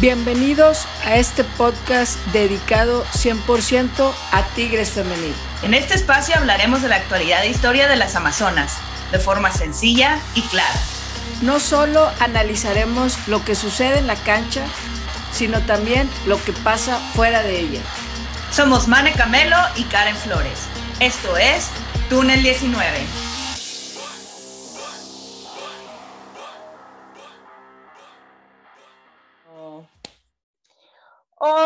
Bienvenidos a este podcast dedicado 100% a Tigres Femenil. En este espacio hablaremos de la actualidad e historia de las Amazonas, de forma sencilla y clara. No solo analizaremos lo que sucede en la cancha, sino también lo que pasa fuera de ella. Somos Mane Camelo y Karen Flores. Esto es Túnel 19.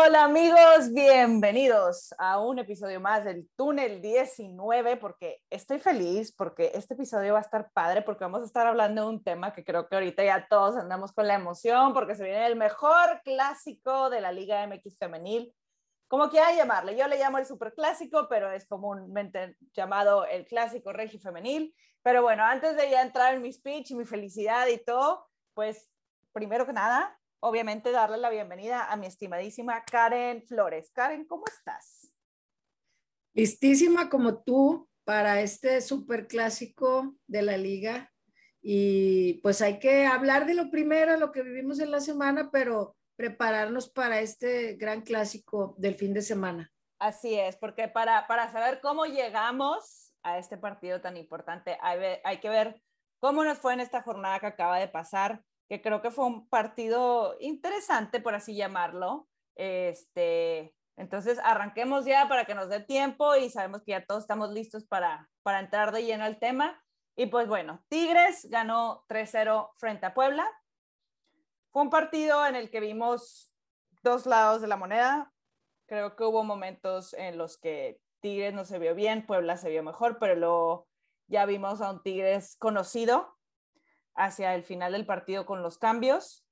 Hola amigos, bienvenidos a un episodio más del Túnel 19, porque estoy feliz, porque este episodio va a estar padre, porque vamos a estar hablando de un tema que creo que ahorita ya todos andamos con la emoción, porque se viene el mejor clásico de la Liga MX femenil, como quieran llamarle, yo le llamo el superclásico, pero es comúnmente llamado el clásico regio femenil. Pero bueno, antes de ya entrar en mi speech y mi felicidad y todo, pues primero que nada, obviamente darle la bienvenida a mi estimadísima Karen Flores. Karen, ¿cómo estás? Listísima como tú para este super clásico de la liga. Y pues hay que hablar de lo primero, lo que vivimos en la semana, pero prepararnos para este gran clásico del fin de semana. Así es, porque para, para saber cómo llegamos a este partido tan importante, hay, hay que ver cómo nos fue en esta jornada que acaba de pasar que creo que fue un partido interesante, por así llamarlo. Este, entonces, arranquemos ya para que nos dé tiempo y sabemos que ya todos estamos listos para, para entrar de lleno al tema. Y pues bueno, Tigres ganó 3-0 frente a Puebla. Fue un partido en el que vimos dos lados de la moneda. Creo que hubo momentos en los que Tigres no se vio bien, Puebla se vio mejor, pero luego ya vimos a un Tigres conocido, hacia el final del partido con los cambios.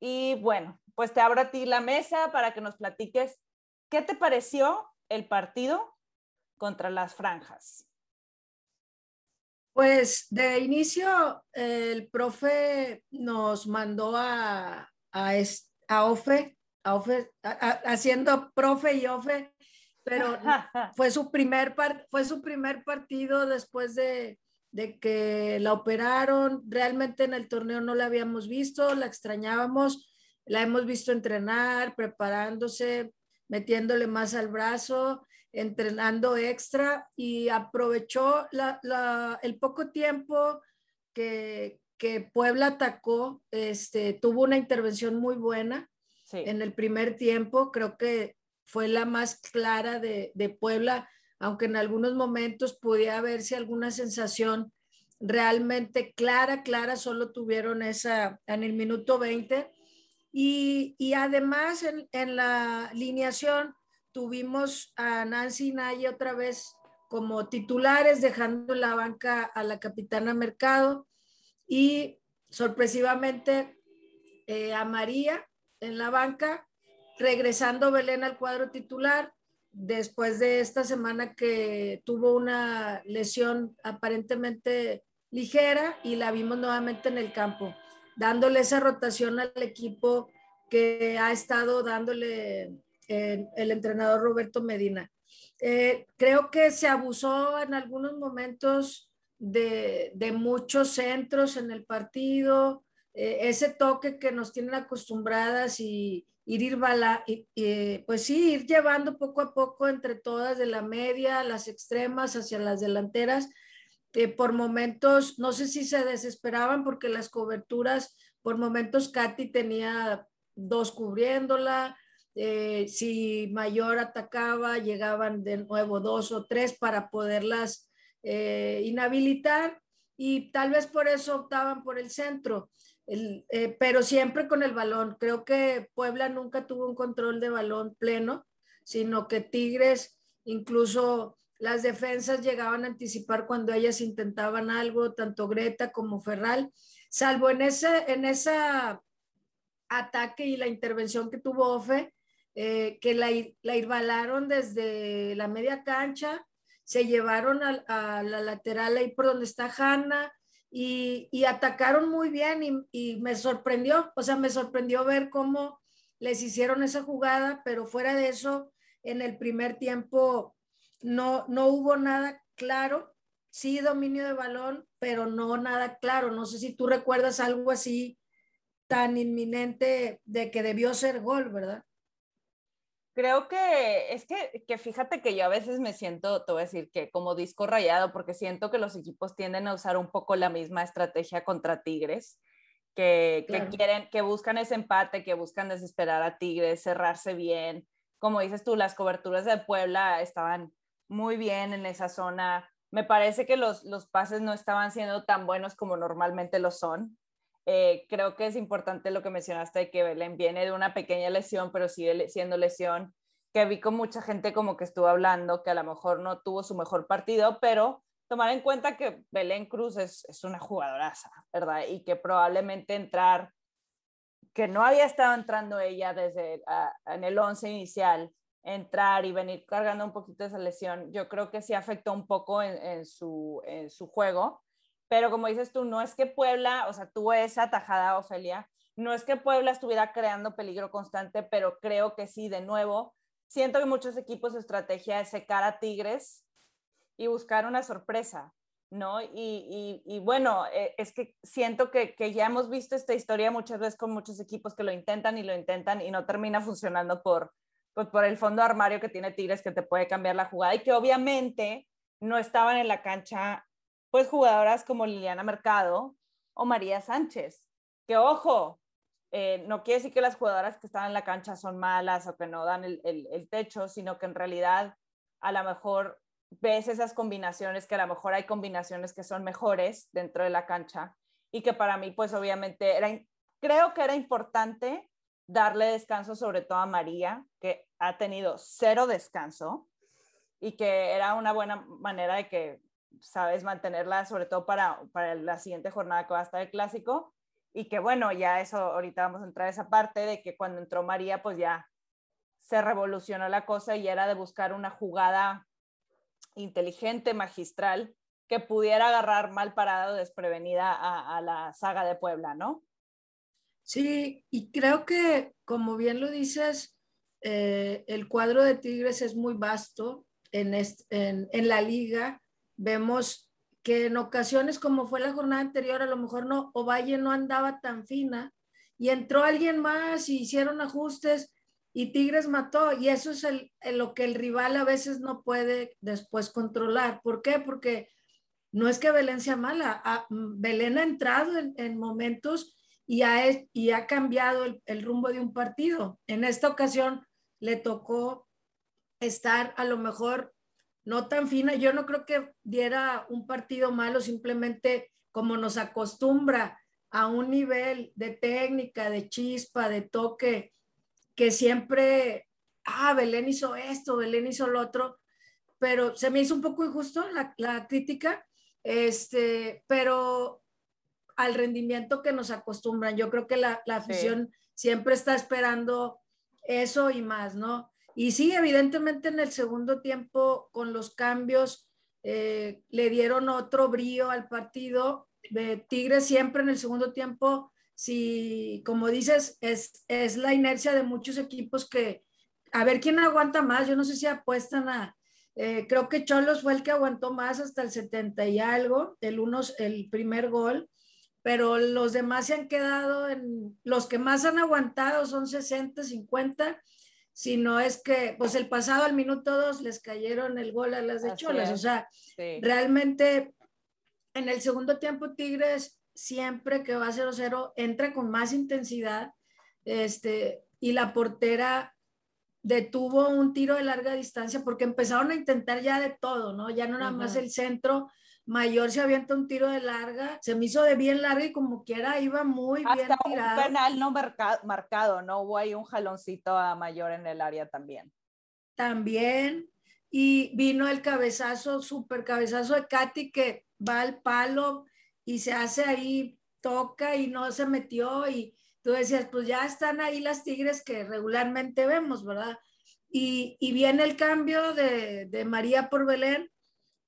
Y bueno, pues te abro a ti la mesa para que nos platiques qué te pareció el partido contra las franjas. Pues de inicio el profe nos mandó a, a, a OFE, a OFE haciendo profe y OFE, pero fue su primer, fue su primer partido después de, de que la operaron, realmente en el torneo no la habíamos visto, la extrañábamos, la hemos visto entrenar, preparándose, metiéndole más al brazo, entrenando extra y aprovechó el poco tiempo que, Puebla atacó, este, tuvo una intervención muy buena en el primer tiempo, creo que fue la más clara de, de Puebla aunque en algunos momentos podía verse alguna sensación realmente clara, clara, solo tuvieron esa en el minuto 20. Y, y además en, en, la alineación tuvimos a Nancy Naya otra vez como titulares, dejando la banca a la capitana Mercado y sorpresivamente eh, a María en la banca, regresando Belén al cuadro titular después de esta semana que tuvo una lesión aparentemente ligera y la vimos nuevamente en el campo, dándole esa rotación al equipo que ha estado dándole eh, el entrenador Roberto Medina. Eh, creo que se abusó en algunos momentos de, muchos centros en el partido, eh, ese toque que nos tienen acostumbradas y, ir, bala, pues sí, ir llevando poco a poco entre todas de la media, las extremas hacia las delanteras. Eh, por momentos, no sé si se desesperaban porque las coberturas, por momentos Katy tenía dos cubriéndola, eh, si Mayor atacaba, llegaban de nuevo dos o tres para poderlas eh, inhabilitar y tal vez por eso optaban por el centro. Eh, pero siempre con el balón. Creo que Puebla nunca tuvo un control de balón pleno, sino que Tigres, incluso las defensas llegaban a anticipar cuando ellas intentaban algo, tanto Greta como Ferral, salvo en ese en esa ataque y la intervención que tuvo Ofe, eh, que la, la irbalaron desde la media cancha, se llevaron a, a la lateral ahí por donde está Hanna, y, atacaron muy bien y, me sorprendió, o sea, me sorprendió ver cómo les hicieron esa jugada, pero fuera de eso, en el primer tiempo no, no hubo nada claro, sí dominio de balón, pero no nada claro. No sé si tú recuerdas algo así tan inminente de que debió ser gol, ¿verdad? Creo que es que, que, fíjate que yo a veces me siento, te voy a decir que como disco rayado, porque siento que los equipos tienden a usar un poco la misma estrategia contra Tigres, que, que quieren, que buscan ese empate, que buscan desesperar a Tigres, cerrarse bien. Como dices tú, las coberturas de Puebla estaban muy bien en esa zona. Me parece que los, los pases no estaban siendo tan buenos como normalmente lo son. Eh, creo que es importante lo que mencionaste de que Belén viene de una pequeña lesión, pero sigue siendo lesión, que vi con mucha gente como que estuvo hablando, que a lo mejor no tuvo su mejor partido, pero tomar en cuenta que Belén Cruz es, es una jugadoraza, ¿verdad? Y que probablemente entrar, que no había estado entrando ella desde en el 11 inicial, entrar y venir cargando un poquito esa lesión, yo creo que sí afectó un poco en, en, su, en su juego pero como dices tú, no es que Puebla, o sea, tuvo esa tajada, Ofelia, no es que Puebla estuviera creando peligro constante, pero creo que sí, de nuevo, siento que muchos equipos su estrategia es secar a Tigres y buscar una sorpresa, ¿no? Y, y, bueno, eh, es que siento que, que, ya hemos visto esta historia muchas veces con muchos equipos que lo intentan y lo intentan y no termina funcionando por, pues, por el fondo armario que tiene Tigres que te puede cambiar la jugada y que obviamente no estaban en la cancha pues jugadoras como Liliana Mercado o María Sánchez, que ojo, eh, no quiere decir que las jugadoras que están en la cancha son malas o que no dan el, el, techo, sino que en realidad a lo mejor ves esas combinaciones, que a lo mejor hay combinaciones que son mejores dentro de la cancha y que para mí pues obviamente era, creo que era importante darle descanso sobre todo a María, que ha tenido cero descanso y que era una buena manera de que sabes, mantenerla sobre todo para, para la siguiente jornada que va a estar el clásico. Y que bueno, ya eso, ahorita vamos a entrar a esa parte de que cuando entró María, pues ya se revolucionó la cosa y era de buscar una jugada inteligente, magistral, que pudiera agarrar mal parado, desprevenida a, la saga de Puebla, ¿no? Sí, y creo que, como bien lo dices, eh, el cuadro de Tigres es muy vasto en, en, en la liga vemos que en ocasiones, como fue la jornada anterior, a lo mejor no, Ovalle no andaba tan fina y entró alguien más y hicieron ajustes y Tigres mató. Y eso es el, lo que el rival a veces no puede después controlar. ¿Por qué? Porque no es que Belén sea mala. Ah, Belén ha entrado en, momentos y ha, y ha cambiado el rumbo de un partido. En esta ocasión le tocó estar a lo mejor no tan fina. Yo no creo que diera un partido malo, simplemente como nos acostumbra a un nivel de técnica, de chispa, de toque, que siempre, ah, Belén hizo esto, Belén hizo lo otro, pero se me hizo un poco injusto la, crítica, este, pero al rendimiento que nos acostumbran. Yo creo que la, afición siempre está esperando eso y más, ¿no? Y sí, evidentemente en el segundo tiempo, con los cambios, eh, le dieron otro brío al partido. De Tigres siempre en el segundo tiempo, si, como dices, es, es la inercia de muchos equipos que, a ver quién aguanta más. Yo no sé si apuestan a, eh, creo que Cholos fue el que aguantó más hasta el 70 y algo, el, unos, el primer gol, pero los demás se han quedado en, los que más han aguantado son 60, 50 sino es que, pues el pasado al minuto dos les cayeron el gol a las de Cholas. O sea, realmente en el segundo tiempo Tigres siempre que va 0-0 entra con más intensidad este, y la portera detuvo un tiro de larga distancia porque empezaron a intentar ya de todo, ¿no? Ya no nada más el centro, Mayor se avienta un tiro de larga, se me hizo de bien larga y como quiera iba muy bien tirado. Un penal no marcado, ¿no? Hubo ahí un jaloncito a Mayor en el área también. También. Y vino el cabezazo, súper cabezazo de Katy que va al palo y se hace ahí, toca y no se metió y tú decías, pues ya están ahí las tigres que regularmente vemos, ¿verdad? Y, y viene el cambio de, de María por Belén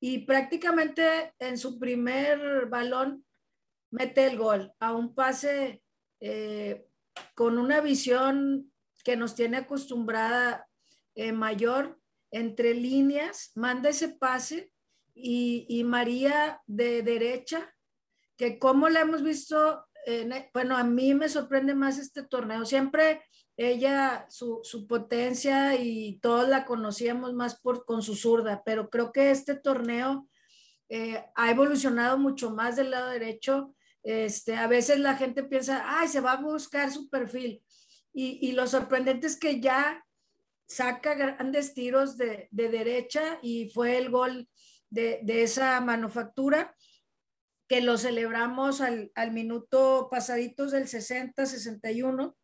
y prácticamente en su primer balón mete el gol a un pase eh, con una visión que nos tiene acostumbrada eh, mayor entre líneas, manda ese pase y, y, María de derecha, que como la hemos visto bueno, a mí me sorprende más este torneo. Siempre ella, su, su, potencia y todos la conocíamos más por, con su zurda, pero creo que este torneo eh, ha evolucionado mucho más del lado derecho. Este, a veces la gente piensa, ay, se va a buscar su perfil. Y, y lo sorprendente es que ya saca grandes tiros de, de derecha y fue el gol de, de, esa manufactura que lo celebramos al, al minuto pasaditos del 60, 61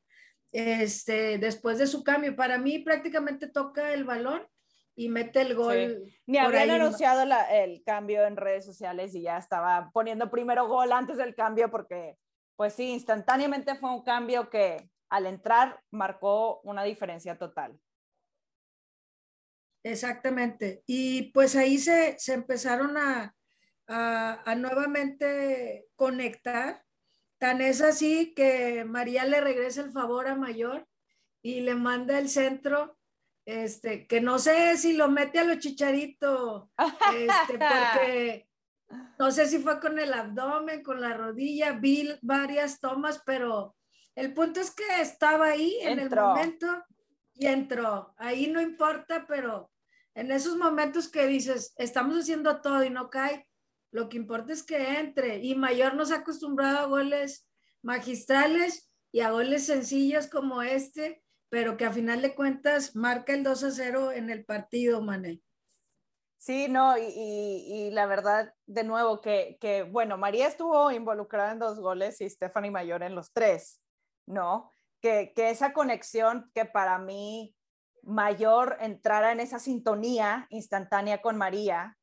este, después de su cambio. Para mí prácticamente toca el balón y mete el gol. Ni habían anunciado el cambio en redes sociales y ya estaba poniendo primero gol antes del cambio porque, pues sí, instantáneamente fue un cambio que al entrar marcó una diferencia total. Exactamente. Y pues ahí se, se empezaron a, a, a nuevamente conectar Tan es así que María le regresa el favor a Mayor y le manda el centro, este, que no sé si lo mete a los chicharitos, este, porque no sé si fue con el abdomen, con la rodilla, vi varias tomas, pero el punto es que estaba ahí en el momento y entró. Ahí no importa, pero en esos momentos que dices, estamos haciendo todo y no cae, lo que importa es que entre. Y Mayor nos ha acostumbrado a goles magistrales y a goles sencillos como este, pero que a final de cuentas marca el 2 a 0 en el partido, Mané. Sí, no, y, la verdad, de nuevo, que, que, bueno, María estuvo involucrada en dos goles y Stephanie Mayor en los tres, ¿no? Que, que esa conexión que para mí Mayor entrara en esa sintonía instantánea con María,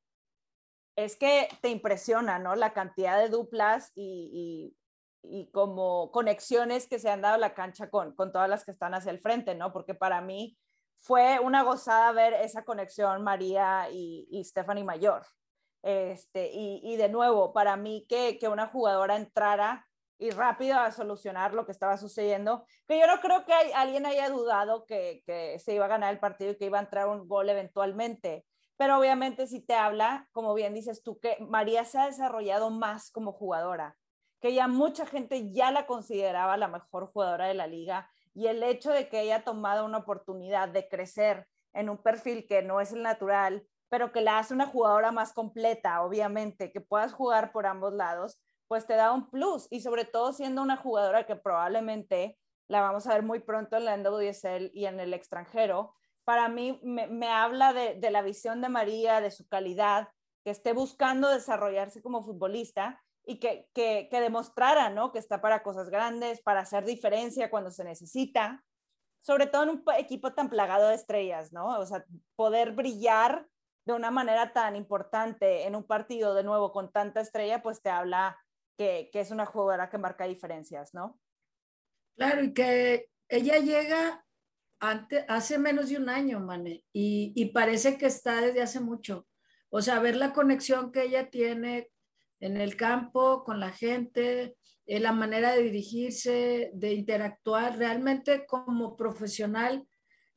es que te impresiona, ¿no? La cantidad de duplas y, y, como conexiones que se han dado la cancha con, con todas las que están hacia el frente, ¿no? Porque para mí fue una gozada ver esa conexión María y, y Stephanie Mayor. Este, y, y, de nuevo, para mí que, que, una jugadora entrara y rápido a solucionar lo que estaba sucediendo, que yo no creo que hay, alguien haya dudado que, que, se iba a ganar el partido y que iba a entrar un gol eventualmente pero obviamente si te habla, como bien dices tú, que María se ha desarrollado más como jugadora, que ya mucha gente ya la consideraba la mejor jugadora de la liga y el hecho de que ella ha tomado una oportunidad de crecer en un perfil que no es el natural, pero que la hace una jugadora más completa, obviamente, que puedas jugar por ambos lados, pues te da un plus y sobre todo siendo una jugadora que probablemente la vamos a ver muy pronto en la NWSL y en el extranjero, para mí me, habla de, la visión de María, de su calidad, que esté buscando desarrollarse como futbolista y que, que, demostrara, ¿no? Que está para cosas grandes, para hacer diferencia cuando se necesita, sobre todo en un equipo tan plagado de estrellas, ¿no? O sea, poder brillar de una manera tan importante en un partido de nuevo con tanta estrella, pues te habla que, que es una jugadora que marca diferencias, ¿no? Claro, y que ella llega hace menos de un año, Mane, y, parece que está desde hace mucho. O sea, ver la conexión que ella tiene en el campo, con la gente, eh, la manera de dirigirse, de interactuar, realmente como profesional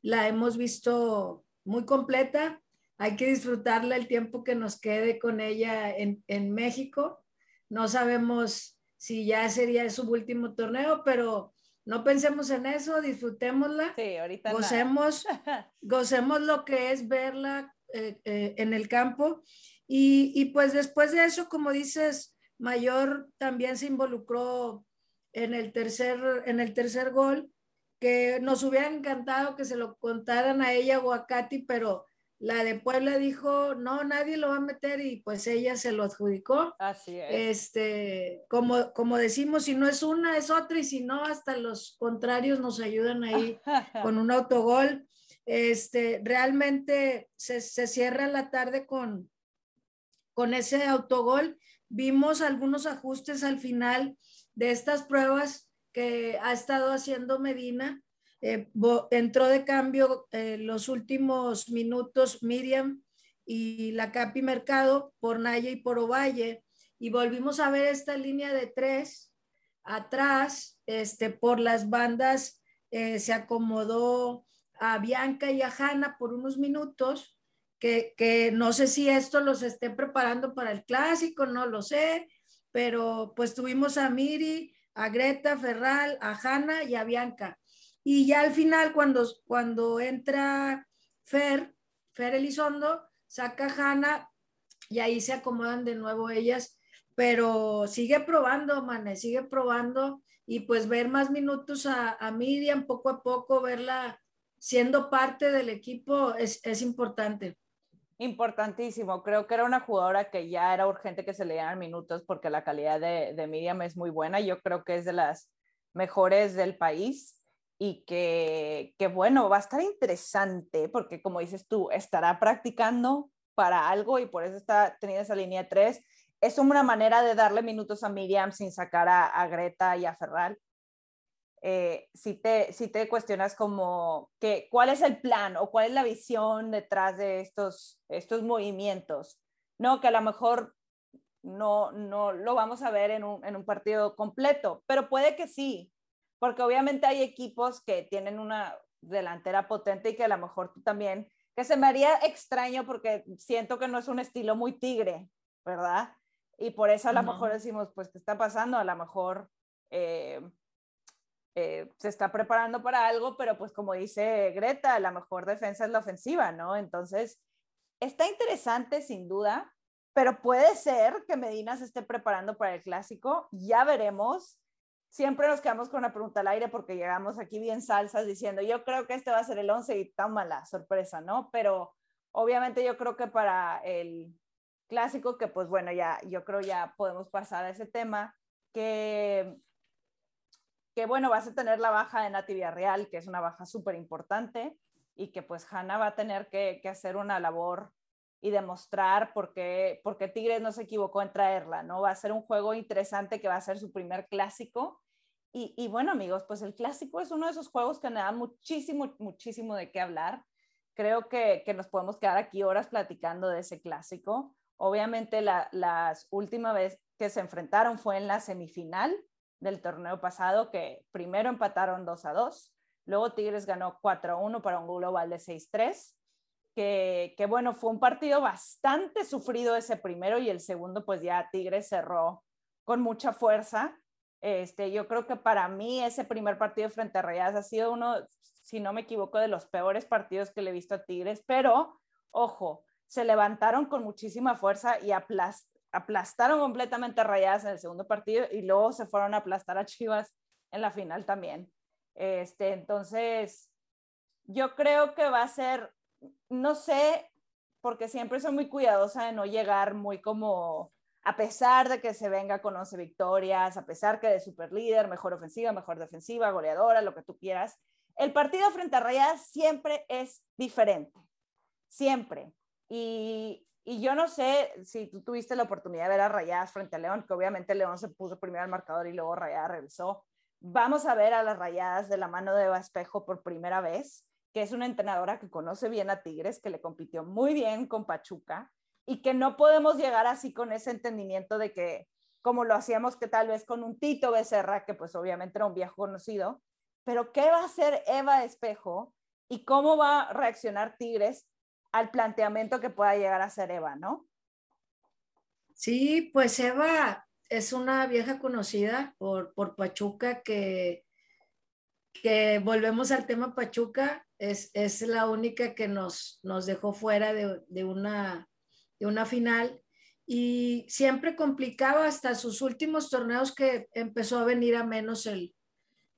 la hemos visto muy completa. Hay que disfrutarla el tiempo que nos quede con ella en, en México. No sabemos si ya sería su último torneo, pero no pensemos en eso, disfrutémosla. Sí, ahorita gocemos, gocemos lo que es verla eh, eh, en el campo. Y, y, pues después de eso, como dices, Mayor también se involucró en el tercer, en el tercer gol, que nos hubiera encantado que se lo contaran a ella o a Katy, pero la de Puebla dijo, no, nadie lo va a meter y pues ella se lo adjudicó. Así es. Este, como, como decimos, si no es una, es otra y si no, hasta los contrarios nos ayudan ahí con un autogol. Este, realmente se, se cierra la tarde con, con ese autogol. Vimos algunos ajustes al final de estas pruebas que ha estado haciendo Medina eh, entró de cambio eh, los últimos minutos Miriam y la Capi Mercado por Naya y por Ovalle y volvimos a ver esta línea de tres atrás, este, por las bandas eh, se acomodó a Bianca y a Hanna por unos minutos, que, que, no sé si esto los esté preparando para el clásico, no lo sé, pero pues tuvimos a Miri, a Greta Ferral, a Hanna y a Bianca. Y ya al final, cuando, cuando entra Fer, Fer Elizondo, saca Hanna y ahí se acomodan de nuevo ellas, pero sigue probando, Mane, sigue probando y pues ver más minutos a, a Miriam poco a poco, verla siendo parte del equipo es, es importante. Importantísimo. Creo que era una jugadora que ya era urgente que se le dieran minutos porque la calidad de, de Miriam es muy buena. Yo creo que es de las mejores del país y que, que, bueno, va a estar interesante porque como dices tú, estará practicando para algo y por eso está teniendo esa línea 3. Es una manera de darle minutos a Miriam sin sacar a, a Greta y a Ferral. Eh, si, te, si te cuestionas como que, cuál es el plan o cuál es la visión detrás de estos, estos movimientos, ¿no? Que a lo mejor no, no lo vamos a ver en un, en un partido completo, pero puede que sí, porque obviamente hay equipos que tienen una delantera potente y que a lo mejor tú también, que se me haría extraño porque siento que no es un estilo muy tigre, ¿verdad? Y por eso a lo mejor decimos, pues, ¿qué está pasando? A lo mejor eh, eh, se está preparando para algo, pero pues como dice Greta, la mejor defensa es la ofensiva, ¿no? Entonces, está interesante sin duda, pero puede ser que Medina se esté preparando para el clásico, ya veremos. Siempre nos quedamos con una pregunta al aire porque llegamos aquí bien salsas diciendo, yo creo que este va a ser el 11 y tan mala sorpresa, ¿no? Pero obviamente yo creo que para el clásico, que pues bueno, ya yo creo ya podemos pasar a ese tema, que que bueno, vas a tener la baja de Nati Villarreal, que es una baja súper importante, y que pues Hanna va a tener que, hacer una labor y demostrar por qué, Tigres no se equivocó en traerla, ¿no? Va a ser un juego interesante que va a ser su primer clásico. Y, bueno, amigos, pues el clásico es uno de esos juegos que me da muchísimo, muchísimo de qué hablar. Creo que, nos podemos quedar aquí horas platicando de ese clásico. Obviamente las últimas veces que se enfrentaron fue en la semifinal del torneo pasado, que primero empataron 2 a 2, luego Tigres ganó 4 a 1 para un global de 6-3, que, que bueno, fue un partido bastante sufrido ese primero y el segundo pues ya Tigres cerró con mucha fuerza. Este, yo creo que para mí ese primer partido frente a Rayadas ha sido uno, si no me equivoco, de los peores partidos que le he visto a Tigres, pero ojo, se levantaron con muchísima fuerza y aplastaron aplastaron completamente a Rayadas en el segundo partido y luego se fueron a aplastar a Chivas en la final también. Este, entonces, yo creo que va a ser, no sé, porque siempre soy muy cuidadosa de no llegar muy como, a pesar de que se venga con 11 victorias, a pesar que de super líder, mejor ofensiva, mejor defensiva, goleadora, lo que tú quieras, el partido frente a Rayadas siempre es diferente, siempre. Y, y yo no sé si tú tuviste la oportunidad de ver a Rayadas frente a León, que obviamente León se puso primero al marcador y luego Rayadas regresó. Vamos a ver a las Rayadas de la mano de Eva Espejo por primera vez, que es una entrenadora que conoce bien a Tigres, que le compitió muy bien con Pachuca y que no podemos llegar así con ese entendimiento de que como lo hacíamos que tal vez con un Tito Becerra, que pues obviamente era un viejo conocido, pero ¿qué va a hacer Eva Espejo y cómo va a reaccionar Tigres al planteamiento que pueda llegar a ser Eva, ¿no? Sí, pues Eva es una vieja conocida por, por Pachuca que, que volvemos al tema Pachuca, es, es la única que nos, nos dejó fuera de, de, una, de una final y siempre complicaba hasta sus últimos torneos que empezó a venir a menos el,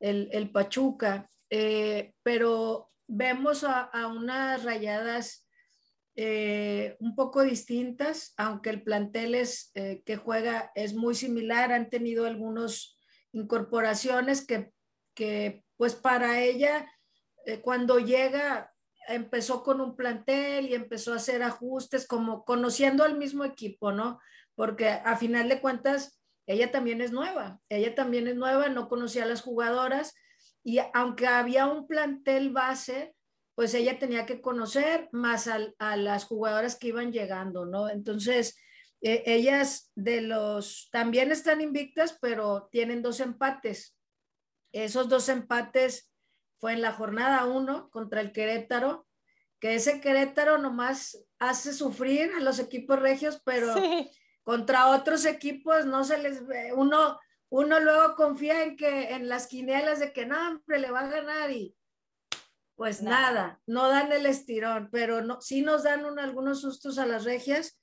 el, el Pachuca, eh, pero vemos a, a unas rayadas eh, un poco distintas, aunque el plantel es, eh, que juega es muy similar, han tenido algunas incorporaciones que, que, pues para ella, cuando llega, empezó con un plantel y empezó a hacer ajustes, como conociendo al mismo equipo, ¿no? Porque a final de cuentas, ella también es nueva, ella también es nueva, no conocía a las jugadoras y aunque había un plantel base, pues ella tenía que conocer más a, las jugadoras que iban llegando, ¿no? Entonces, eh, ellas de los, también están invictas, pero tienen dos empates. Esos dos empates fue en la jornada uno contra el Querétaro, que ese Querétaro nomás hace sufrir a los equipos regios, pero contra otros equipos no se les ve, uno, uno luego confía en que en las quinielas de que no, hombre, le va a ganar y pues nada, no dan el estirón, pero no, sí nos dan algunos sustos a las regias.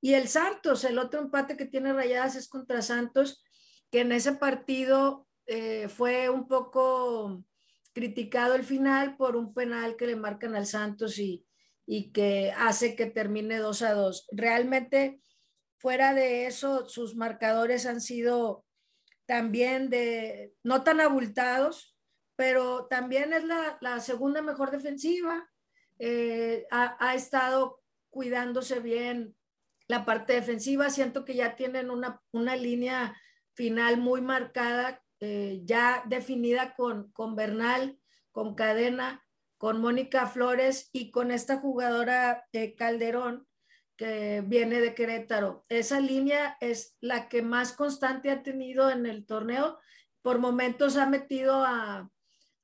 Y el Santos, el otro empate que tiene rayadas es contra Santos, que en ese partido eh, fue un poco criticado el final por un penal que le marcan al Santos y, y que hace que termine 2 a 2. Realmente, fuera de eso, sus marcadores han sido también de no tan abultados, pero también es la, la segunda mejor defensiva. Eh, ha, ha, estado cuidándose bien la parte defensiva. Siento que ya tienen una, una línea final muy marcada, eh, ya definida con, con Bernal, con Cadena, con Mónica Flores y con esta jugadora eh, Calderón que viene de Querétaro. Esa línea es la que más constante ha tenido en el torneo. Por momentos ha metido a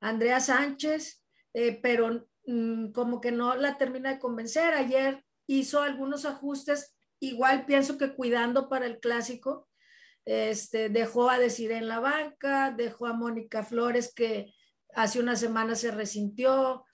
Andrea Sánchez, eh, pero mm, como que no la termina de convencer. Ayer hizo algunos ajustes, igual pienso que cuidando para el clásico. Este, dejó a decir en la banca, dejó a Mónica Flores que hace una semana se resintió,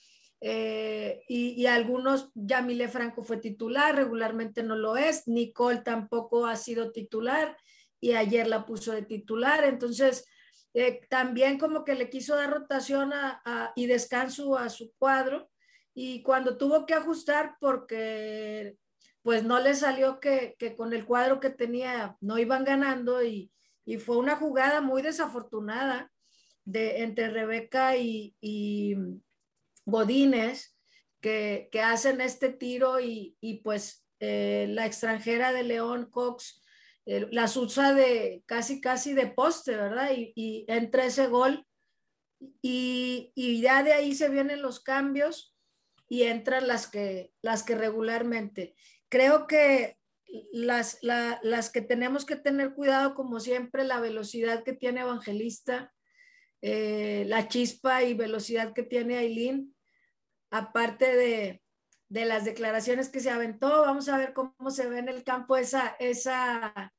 eh, y, y, algunos, Yamile Franco fue titular, regularmente no lo es, Nicole tampoco ha sido titular y ayer la puso de titular, entonces eh, también como que le quiso dar rotación a, y descanso a su cuadro y cuando tuvo que ajustar porque pues no le salió que, que con el cuadro que tenía no iban ganando y, y fue una jugada muy desafortunada de, entre Rebeca y, y que, que, hacen este tiro y, y pues eh, la extranjera de León Cox eh, las usa de casi casi de poste, ¿verdad? Y, y entra ese gol y, y, ya de ahí se vienen los cambios y entran las que, las que regularmente. Creo que las, la, las que tenemos que tener cuidado, como siempre, la velocidad que tiene Evangelista, eh, la chispa y velocidad que tiene Aileen, aparte de, de, las declaraciones que se aventó, vamos a ver cómo se ve en el campo esa... esa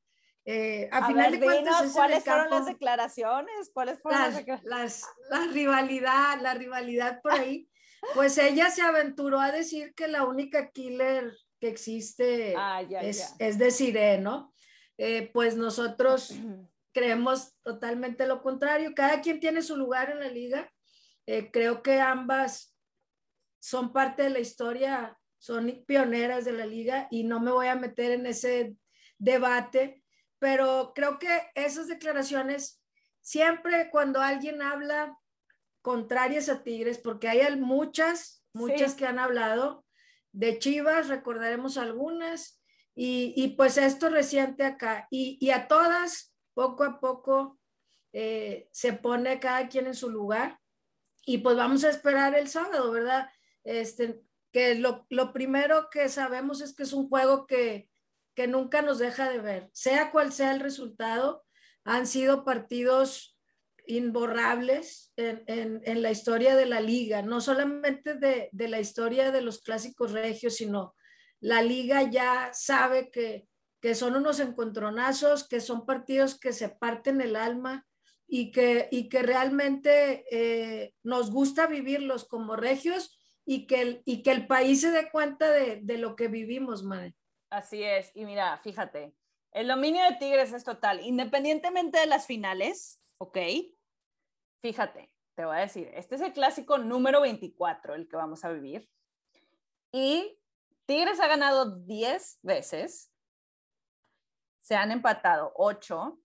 eh, a, a, final ver, de cuentas, ¿cuáles fueron campo, las declaraciones? ¿Cuáles fueron las, las, las, la rivalidad, la rivalidad por ahí. Pues ella se aventuró a decir que la única killer que existe ah, ya, es, ya. es de ¿no? Eh, pues nosotros creemos totalmente lo contrario. Cada quien tiene su lugar en la liga. Eh, creo que ambas son parte de la historia, son pioneras de la liga y no me voy a meter en ese debate, pero creo que esas declaraciones, siempre cuando alguien habla contrarias a Tigres, porque hay muchas, muchas sí. que han hablado de Chivas, recordaremos algunas, y, y pues esto reciente acá, y, y a todas poco a poco eh, se pone cada quien en su lugar y pues vamos a esperar el sábado, ¿verdad? Este, que lo, lo primero que sabemos es que es un juego que, que nunca nos deja de ver, sea cual sea el resultado, han sido partidos imborrables en, en, en, la historia de la liga, no solamente de, de, la historia de los clásicos regios, sino la liga ya sabe que que son unos encontronazos, que son partidos que se parten el alma y que, y que realmente eh, nos gusta vivirlos como regios y que el, y que el país se dé cuenta de, de lo que vivimos, madre. Así es, y mira, fíjate, el dominio de Tigres es total, independientemente de las finales, ¿ok? Fíjate, te voy a decir, este es el clásico número 24, el que vamos a vivir. Y Tigres ha ganado 10 veces se han empatado ocho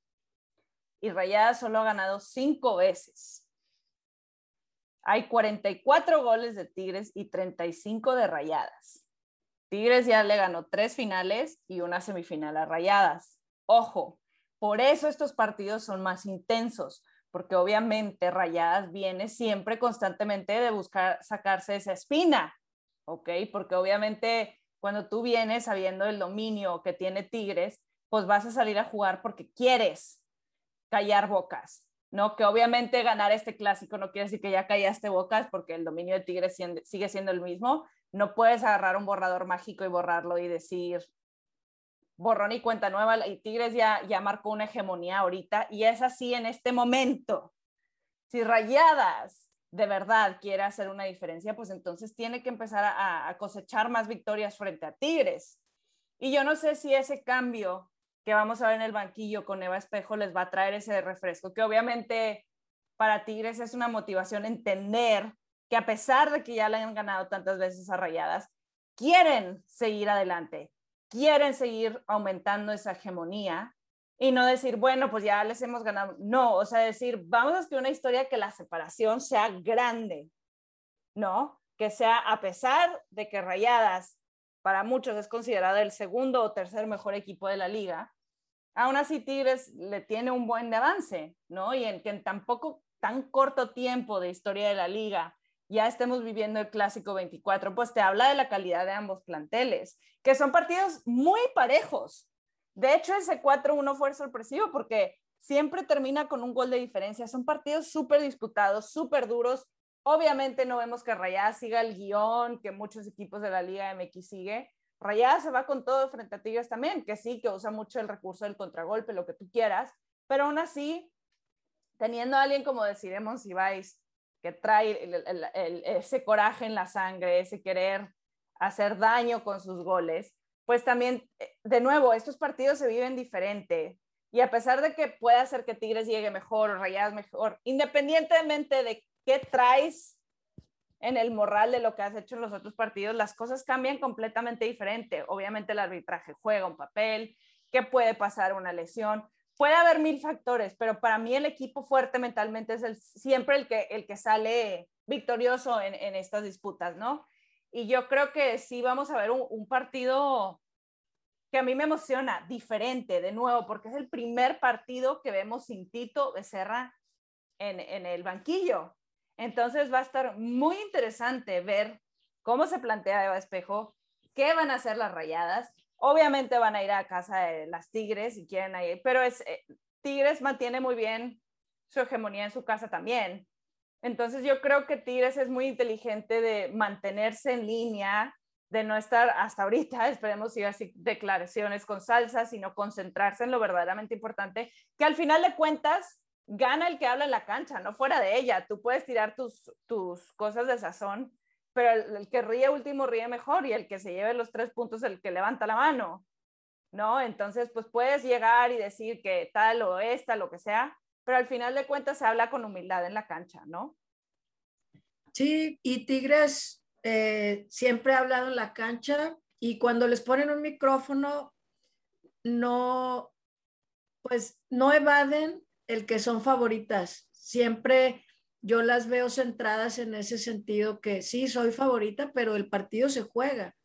y Rayadas solo ha ganado cinco veces. Hay 44 goles de Tigres y 35 de Rayadas. Tigres ya le ganó tres finales y una semifinal a Rayadas. Ojo, por eso estos partidos son más intensos, porque obviamente Rayadas viene siempre constantemente de buscar sacarse esa espina, ¿ok? Porque obviamente cuando tú vienes sabiendo el dominio que tiene Tigres, pues vas a salir a jugar porque quieres callar bocas, ¿no? Que obviamente ganar este clásico no quiere decir que ya callaste bocas porque el dominio de Tigres sigue siendo el mismo. No puedes agarrar un borrador mágico y borrarlo y decir, borrón y cuenta nueva y Tigres ya, ya marcó una hegemonía ahorita y es así en este momento. Si Rayadas de verdad quiere hacer una diferencia, pues entonces tiene que empezar a, a cosechar más victorias frente a Tigres. Y yo no sé si ese cambio que vamos a ver en el banquillo con Eva Espejo les va a traer ese refresco, que obviamente para Tigres es una motivación entender que a pesar de que ya le han ganado tantas veces a Rayadas, quieren seguir adelante, quieren seguir aumentando esa hegemonía y no decir, bueno, pues ya les hemos ganado. No, o sea, decir, vamos a escribir una historia que la separación sea grande, ¿no? Que sea a pesar de que Rayadas para muchos es considerado el segundo o tercer mejor equipo de la liga, aún así Tigres le tiene un buen avance, ¿no? Y en que en tan poco, tan corto tiempo de historia de la liga ya estemos viviendo el clásico 24, pues te habla de la calidad de ambos planteles, que son partidos muy parejos. De hecho, ese 4-1 fue sorpresivo porque siempre termina con un gol de diferencia. Son partidos súper disputados, súper duros. Obviamente no vemos que Rayadas siga el guion que muchos equipos de la Liga MX sigue. Rayadas se va con todo frente a Tigres también, que sí, que usa mucho el recurso del contragolpe, lo que tú quieras, pero aún así, teniendo a alguien como deciremos vais que trae ese coraje en la sangre, ese querer hacer daño con sus goles, pues también, eh, de nuevo, estos partidos se viven diferente. Y a pesar de que pueda ser que Tigres llegue mejor o Rayadas mejor, independientemente de qué traes en el moral de lo que has hecho en los otros partidos, las cosas cambian completamente diferente. Obviamente el arbitraje juega un papel, qué puede pasar una lesión, puede haber mil factores, pero para mí el equipo fuerte mentalmente es el, siempre el que, el que sale victorioso en, en estas disputas, ¿no? Y yo creo que sí vamos a ver un, partido que a mí me emociona, diferente, de nuevo, porque es el primer partido que vemos sin Tito Becerra en, en el banquillo. Entonces va a estar muy interesante ver cómo se plantea Eva Espejo, qué van a hacer las rayadas Obviamente van a ir a casa de las Tigres si quieren ir, pero es, eh, Tigres mantiene muy bien su hegemonía en su casa también. Entonces yo creo que Tigres es muy inteligente de mantenerse en línea, de no estar hasta ahorita, esperemos si así declaraciones con salsa, sino concentrarse en lo verdaderamente importante, que al final de cuentas gana el que habla en la cancha, no fuera de ella. Tú puedes tirar tus, tus cosas de sazón, pero el, que ríe último ríe mejor y el que se lleve los tres puntos el que levanta la mano, ¿no? Entonces, pues puedes llegar y decir que tal o esta, lo que sea, pero al final de cuentas se habla con humildad en la cancha, ¿no? Sí, y Tigres eh, siempre ha hablado en la cancha y cuando les ponen un micrófono, no, pues no evaden el que son favoritas. Siempre yo las veo centradas en ese sentido que sí, soy favorita, pero el partido se juega.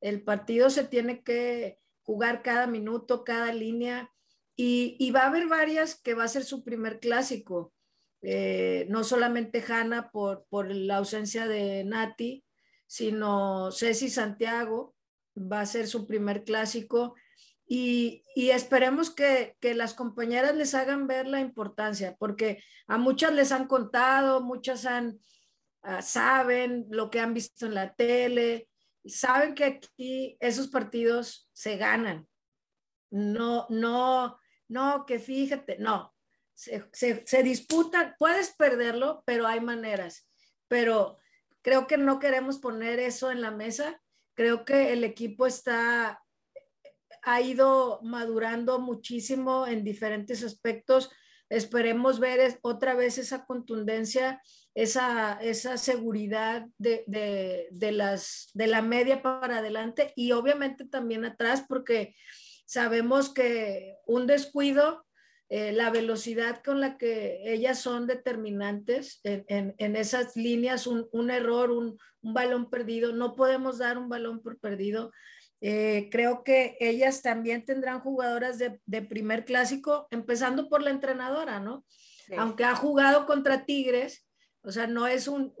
El partido se tiene que jugar cada minuto, cada línea, y, va a haber varias que va a ser su primer clásico. Eh, no solamente Hanna por, por la ausencia de Nati, sino Ceci Santiago va a ser su primer clásico y, esperemos que, las compañeras les hagan ver la importancia, porque a muchas les han contado, muchas han, ah, saben lo que han visto en la tele, saben que aquí esos partidos se ganan. No, no, no, que fíjate, no, se, se disputan, puedes perderlo, pero hay maneras. Pero creo que no queremos poner eso en la mesa. Creo que el equipo está ha ido madurando muchísimo en diferentes aspectos. Esperemos ver otra vez esa contundencia, esa, esa seguridad de, de, las, de la media para adelante y obviamente también atrás, porque sabemos que un descuido, eh, la velocidad con la que ellas son determinantes en, en, esas líneas, un, un error, un, balón perdido, no podemos dar un balón por perdido. Eh, creo que ellas también tendrán jugadoras de, primer clásico, empezando por la entrenadora, ¿no? Aunque ha jugado contra Tigres, o sea, no es un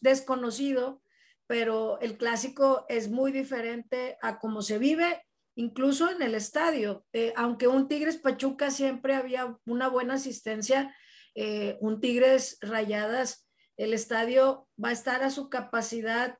desconocido, pero el clásico es muy diferente a cómo se vive, incluso en el estadio. Eh, aunque un Tigres Pachuca siempre había una buena asistencia, eh, un Tigres Rayadas, el estadio va a estar a su capacidad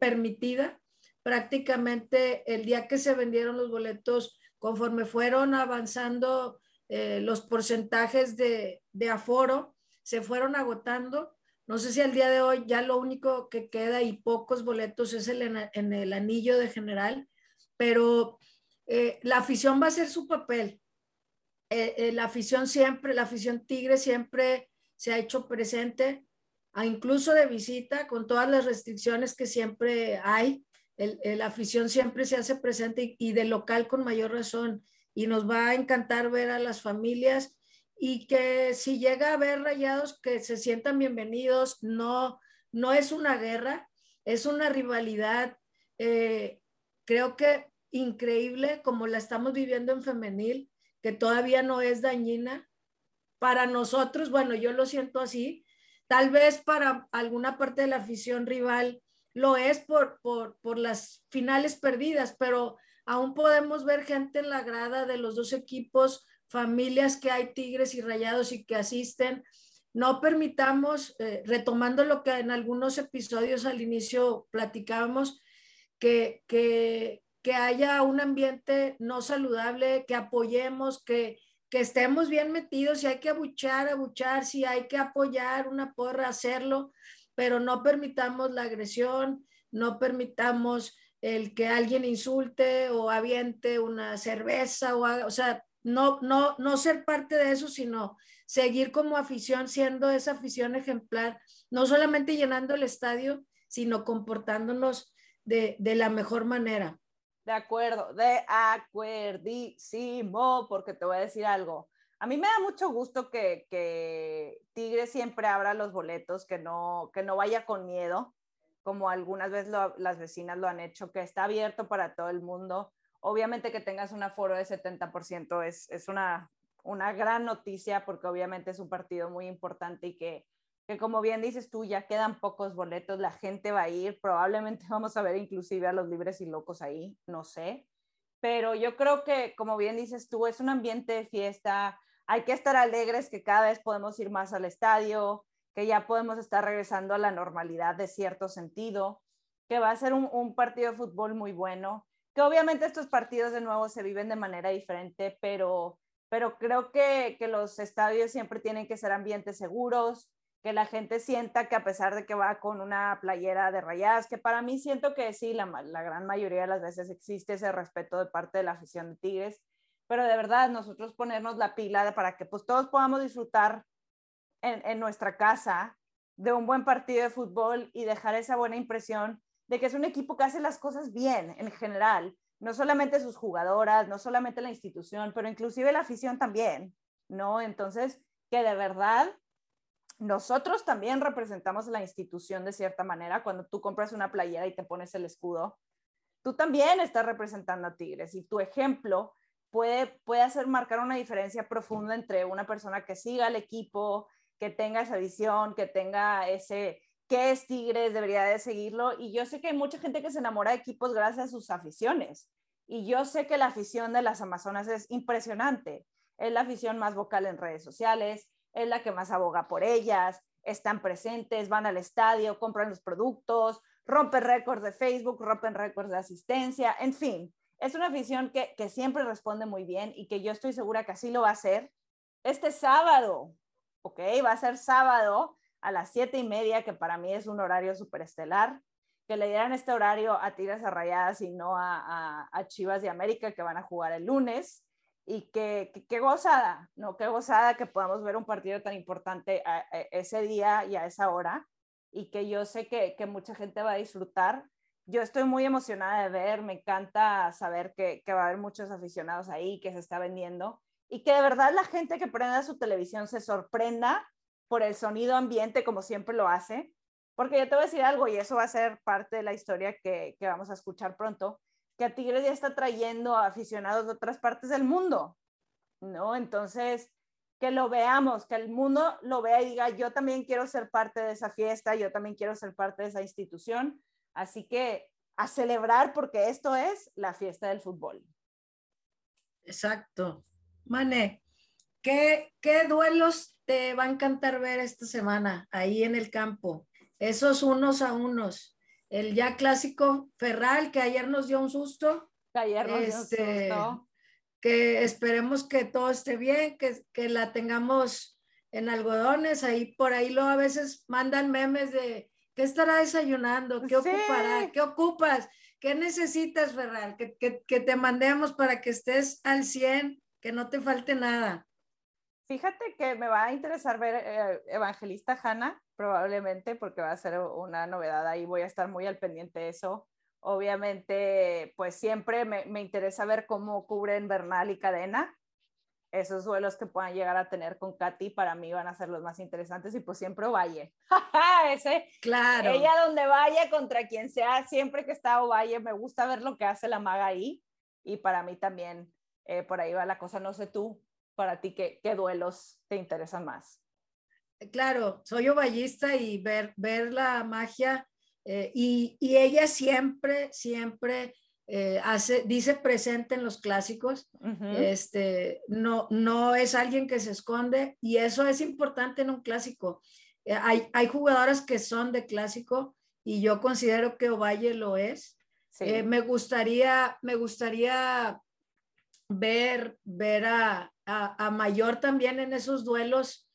permitida prácticamente el día que se vendieron los boletos conforme fueron avanzando eh, los porcentajes de, de aforo, se fueron agotando. No sé si al día de hoy ya lo único que queda y pocos boletos es el en, el anillo de general, pero eh, la afición va a ser su papel. Eh, la afición siempre, la afición tigre siempre se ha hecho presente, incluso de visita, con todas las restricciones que siempre hay. La afición siempre se hace presente y, de local con mayor razón. Y nos va a encantar ver a las familias y que si llega a ver rayados que se sientan bienvenidos, no, no es una guerra, es una rivalidad, eh, creo que increíble como la estamos viviendo en femenil, que todavía no es dañina, para nosotros, bueno, yo lo siento así, tal vez para alguna parte de la afición rival lo es por, por, por las finales perdidas, pero aún podemos ver gente en la grada de los dos equipos, familias que hay tigres y rayados y que asisten. No permitamos, eh, retomando lo que en algunos episodios al inicio platicábamos, que, que, que haya un ambiente no saludable, que apoyemos, que, que estemos bien metidos, si hay que abuchar, abuchar, si hay que apoyar una porra, hacerlo, pero no permitamos la agresión, no permitamos el que alguien insulte o aviente una cerveza o, o sea, no, no, no ser parte de eso, sino seguir como afición, siendo esa afición ejemplar, no solamente llenando el estadio, sino comportándonos de, de la mejor manera. De acuerdo, de acuerdísimo, porque te voy a decir algo. A mí me da mucho gusto que, que Tigre siempre abra los boletos, que no, que no vaya con miedo, como algunas veces las vecinas lo han hecho, que está abierto para todo el mundo. Obviamente que tengas un aforo de 70% es, es una, una gran noticia porque obviamente es un partido muy importante y que que como bien dices tú, ya quedan pocos boletos, la gente va a ir, probablemente vamos a ver inclusive a los libres y locos ahí, no sé, pero yo creo que como bien dices tú, es un ambiente de fiesta, hay que estar alegres que cada vez podemos ir más al estadio, que ya podemos estar regresando a la normalidad de cierto sentido, que va a ser un, partido de fútbol muy bueno, que obviamente estos partidos de nuevo se viven de manera diferente, pero, pero creo que, que los estadios siempre tienen que ser ambientes seguros, que la gente sienta que a pesar de que va con una playera de rayadas, que para mí siento que sí, la, la, gran mayoría de las veces existe ese respeto de parte de la afición de Tigres, pero de verdad nosotros ponernos la pila para que pues todos podamos disfrutar en, en nuestra casa de un buen partido de fútbol y dejar esa buena impresión de que es un equipo que hace las cosas bien en general, no solamente sus jugadoras, no solamente la institución, pero inclusive la afición también, ¿no? Entonces, que de verdad nosotros también representamos la institución de cierta manera. Cuando tú compras una playera y te pones el escudo, tú también estás representando a Tigres y tu ejemplo puede, puede hacer marcar una diferencia profunda entre una persona que siga al equipo, que tenga esa visión, que tenga ese qué es Tigres, debería de seguirlo. Y yo sé que hay mucha gente que se enamora de equipos gracias a sus aficiones. Y yo sé que la afición de las Amazonas es impresionante. Es la afición más vocal en redes sociales, es la que más aboga por ellas, están presentes, van al estadio, compran los productos, rompen récords de Facebook, rompen récords de asistencia, en fin, es una afición que, que siempre responde muy bien y que yo estoy segura que así lo va a hacer este sábado, ¿ok? Va a ser sábado a las siete y media, que para mí es un horario súper estelar, que le dieran este horario a Tigres a Rayadas y no a, a, a Chivas de América, que van a jugar el lunes y qué, qué, gozada, ¿no? Qué gozada que podamos ver un partido tan importante ese día y a esa hora y que yo sé que, que, mucha gente va a disfrutar. Yo estoy muy emocionada de ver, me encanta saber que, va a haber muchos aficionados ahí, que se está vendiendo y que de verdad la gente que prenda su televisión se sorprenda por el sonido ambiente como siempre lo hace, porque yo te voy a decir algo y eso va a ser parte de la historia que, que vamos a escuchar pronto que a Tigres ya está trayendo a aficionados de otras partes del mundo, ¿no? Entonces, que lo veamos, que el mundo lo vea y diga, yo también quiero ser parte de esa fiesta, yo también quiero ser parte de esa institución. Así que a celebrar porque esto es la fiesta del fútbol. Exacto. Mane, ¿qué, qué duelos te va a encantar ver esta semana ahí en el campo? Esos unos a unos el ya clásico Ferral, que ayer nos dio un susto. ayer nos dio un este, susto. que esperemos que todo esté bien, que, que la tengamos en algodones, ahí por ahí luego a veces mandan memes de qué estará desayunando, qué ocupará, qué ocupas, qué necesitas, Ferral, que, que, que, te mandemos para que estés al 100, que no te falte nada. Fíjate que me va a interesar ver eh, Evangelista Hanna, probablemente, porque va a ser una novedad ahí, voy a estar muy al pendiente de eso. Obviamente, pues siempre me, me interesa ver cómo cubren Bernal y Cadena, esos duelos que puedan llegar a tener con Katy para mí van a ser los más interesantes y pues siempre Ovalle. Ese, claro. Ella donde vaya, contra quien sea, siempre que está Ovalle, me gusta ver lo que hace la maga ahí y para mí también eh, por ahí va la cosa. No sé tú, para ti, ¿qué, qué duelos te interesan más? Claro, soy ovallista y ver, ver la magia eh, y, y ella siempre, siempre eh, hace, dice presente en los clásicos, este, no, no es alguien que se esconde y eso es importante en un clásico. Eh, hay, hay jugadoras que son de clásico y yo considero que Ovalle lo es. Eh, me gustaría, me gustaría ver, ver a, a, Mayor también en esos duelos,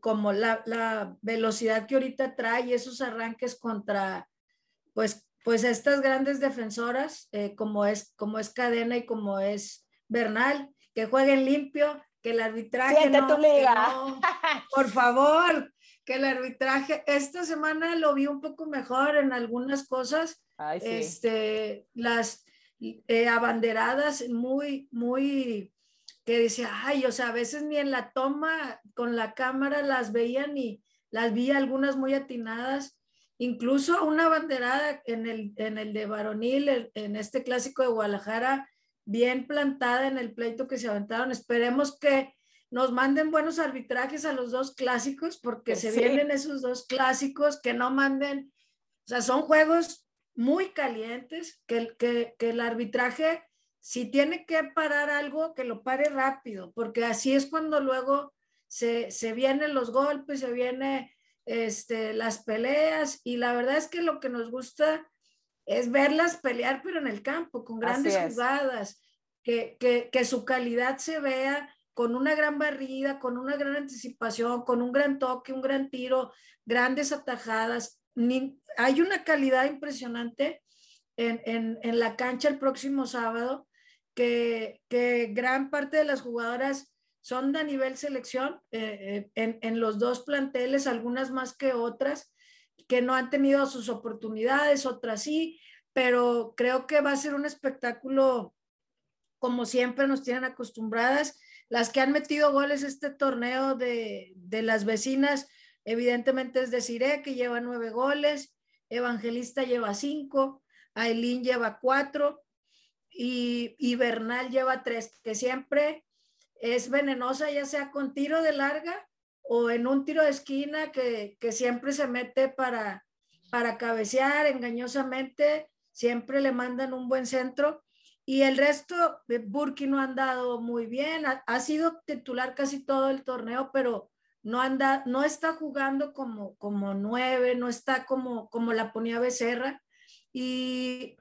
como la, la, velocidad que ahorita trae, esos arranques contra, pues pues estas grandes defensoras, eh, como, es, como es Cadena y como es Bernal, que jueguen limpio, que el arbitraje... no, tu liga. por favor, que el arbitraje, esta semana lo vi un poco mejor en algunas cosas, este, las eh, abanderadas muy, muy, que decía, ay, o sea, a veces ni en la toma con la cámara las veían y las vi algunas muy atinadas incluso una banderada en el, en el de varonil, en este clásico de Guadalajara, bien plantada en el pleito que se aventaron. Esperemos que nos manden buenos arbitrajes a los dos clásicos, porque se vienen esos dos clásicos, que no manden, o sea, son juegos muy calientes, que, que, que el arbitraje, si tiene que parar algo, que lo pare rápido, porque así es cuando luego se, se vienen los golpes, se viene este, las peleas y la verdad es que lo que nos gusta es verlas pelear, pero en el campo, con grandes jugadas, que, que, que, su calidad se vea con una gran barrida, con una gran anticipación, con un gran toque, un gran tiro, grandes atajadas. hay una calidad impresionante en, en, en, la cancha el próximo sábado, que, que gran parte de las jugadoras son de nivel selección eh, eh, en, los dos planteles, algunas más que otras, que no han tenido sus oportunidades, otras sí, pero creo que va a ser un espectáculo como siempre nos tienen acostumbradas. Las que han metido goles este torneo de, las vecinas, evidentemente es Desiree, que lleva nueve goles, Evangelista lleva cinco, Aileen lleva cuatro y, y Bernal lleva tres, que siempre es venenosa ya sea con tiro de larga o en un tiro de esquina que, siempre se mete para, para cabecear engañosamente, siempre le mandan un buen centro. Y el resto, de Burki no han dado muy bien, ha, sido titular casi todo el torneo, pero no, anda, no está jugando como, como nueve, no está como, como la ponía Becerra. Y,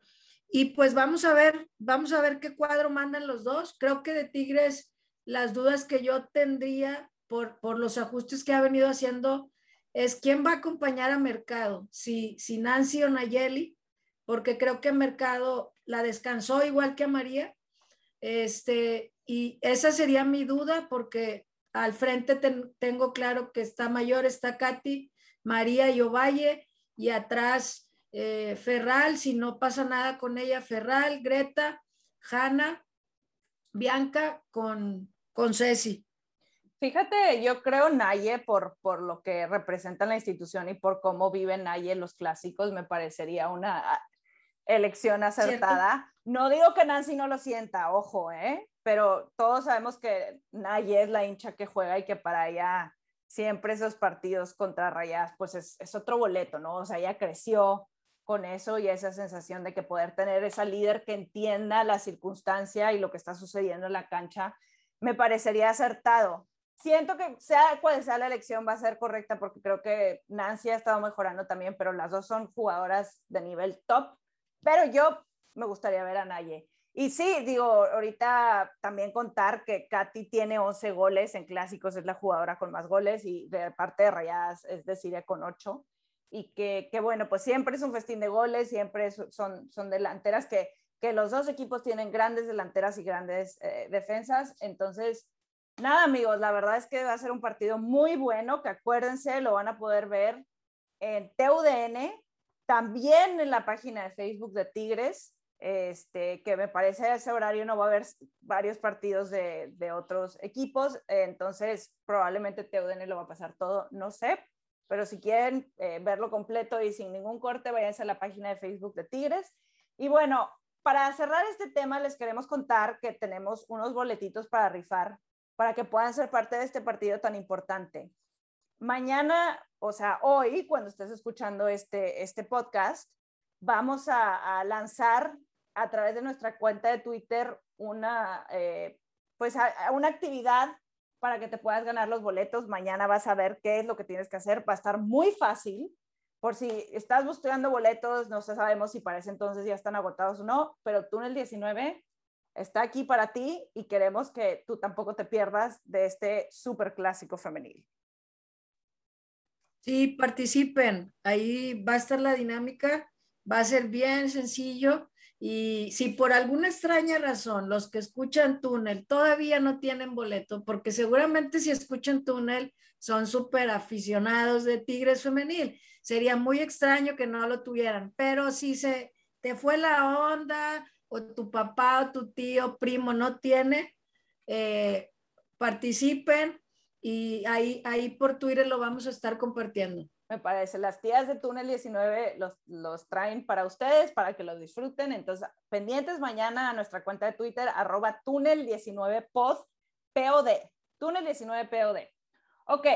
y pues vamos a ver, vamos a ver qué cuadro mandan los dos. Creo que de Tigres las dudas que yo tendría por, por los ajustes que ha venido haciendo es quién va a acompañar a Mercado, si, si Nancy o Nayeli, porque creo que Mercado la descansó igual que a María. Este, y esa sería mi duda porque al frente tengo claro que está mayor, está Katy, María y Ovalle, y atrás eh, Ferral, si no pasa nada con ella, Ferral, Greta, Hanna, Bianca con, con Ceci. Fíjate, yo creo Naye por, por lo que representa la institución y por cómo vive Naye los clásicos, me parecería una ah, elección acertada. No digo que Nancy no lo sienta, ojo, ¿eh? pero todos sabemos que Naye es la hincha que juega y que para ella siempre esos partidos contra Rayas, pues es, es otro boleto, ¿no? O sea, ella creció con eso y esa sensación de que poder tener esa líder que entienda la circunstancia y lo que está sucediendo en la cancha me parecería acertado. Siento que sea cual sea la elección va a ser correcta porque creo que Nancy ha estado mejorando también, pero las dos son jugadoras de nivel top. Pero yo me gustaría ver a Naye. Y sí, digo, ahorita también contar que Katy tiene 11 goles en clásicos, es la jugadora con más goles y de parte de Rayadas es de Siria con 8. Y que, que, bueno, pues siempre es un festín de goles, siempre son, son delanteras que, que los dos equipos tienen grandes delanteras y grandes eh, defensas. Entonces, nada amigos, la verdad es que va a ser un partido muy bueno, que acuérdense, lo van a poder ver en TUDN, también en la página de Facebook de Tigres este, que me parece ese horario no va a haber varios partidos de, de otros equipos, entonces probablemente TUDN lo va a pasar todo, no sé, pero si quieren eh, verlo completo y sin ningún corte, váyanse a la página de Facebook de Tigres. Y bueno, para cerrar este tema, les queremos contar que tenemos unos boletitos para rifar, para que puedan ser parte de este partido tan importante. Mañana, o sea, hoy, cuando estés escuchando este, este podcast, vamos a, lanzar a través de nuestra cuenta de Twitter una, eh, pues una actividad para que te puedas ganar los boletos. Mañana vas a ver qué es lo que tienes que hacer. Va a estar muy fácil. Por si estás buscando boletos, no sabemos si para ese entonces ya están agotados o no, pero Túnel 19 está aquí para ti y queremos que tú tampoco te pierdas de este súper clásico femenil. Sí, participen. Ahí va a estar la dinámica. Va a ser bien sencillo y si por alguna extraña razón los que escuchan túnel todavía no tienen boleto, porque seguramente si escuchan túnel son súper aficionados de Tigres femenil, sería muy extraño que no lo tuvieran, pero si se te fue la onda o tu papá o tu tío, primo no tiene, eh, participen y ahí, ahí por Twitter lo vamos a estar compartiendo me parece. Las tías de Túnel 19 los, los traen para ustedes, para que los disfruten. Entonces, pendientes mañana a nuestra cuenta de Twitter, arroba túnel 19 pod, POD, túnel 19 POD. Ok,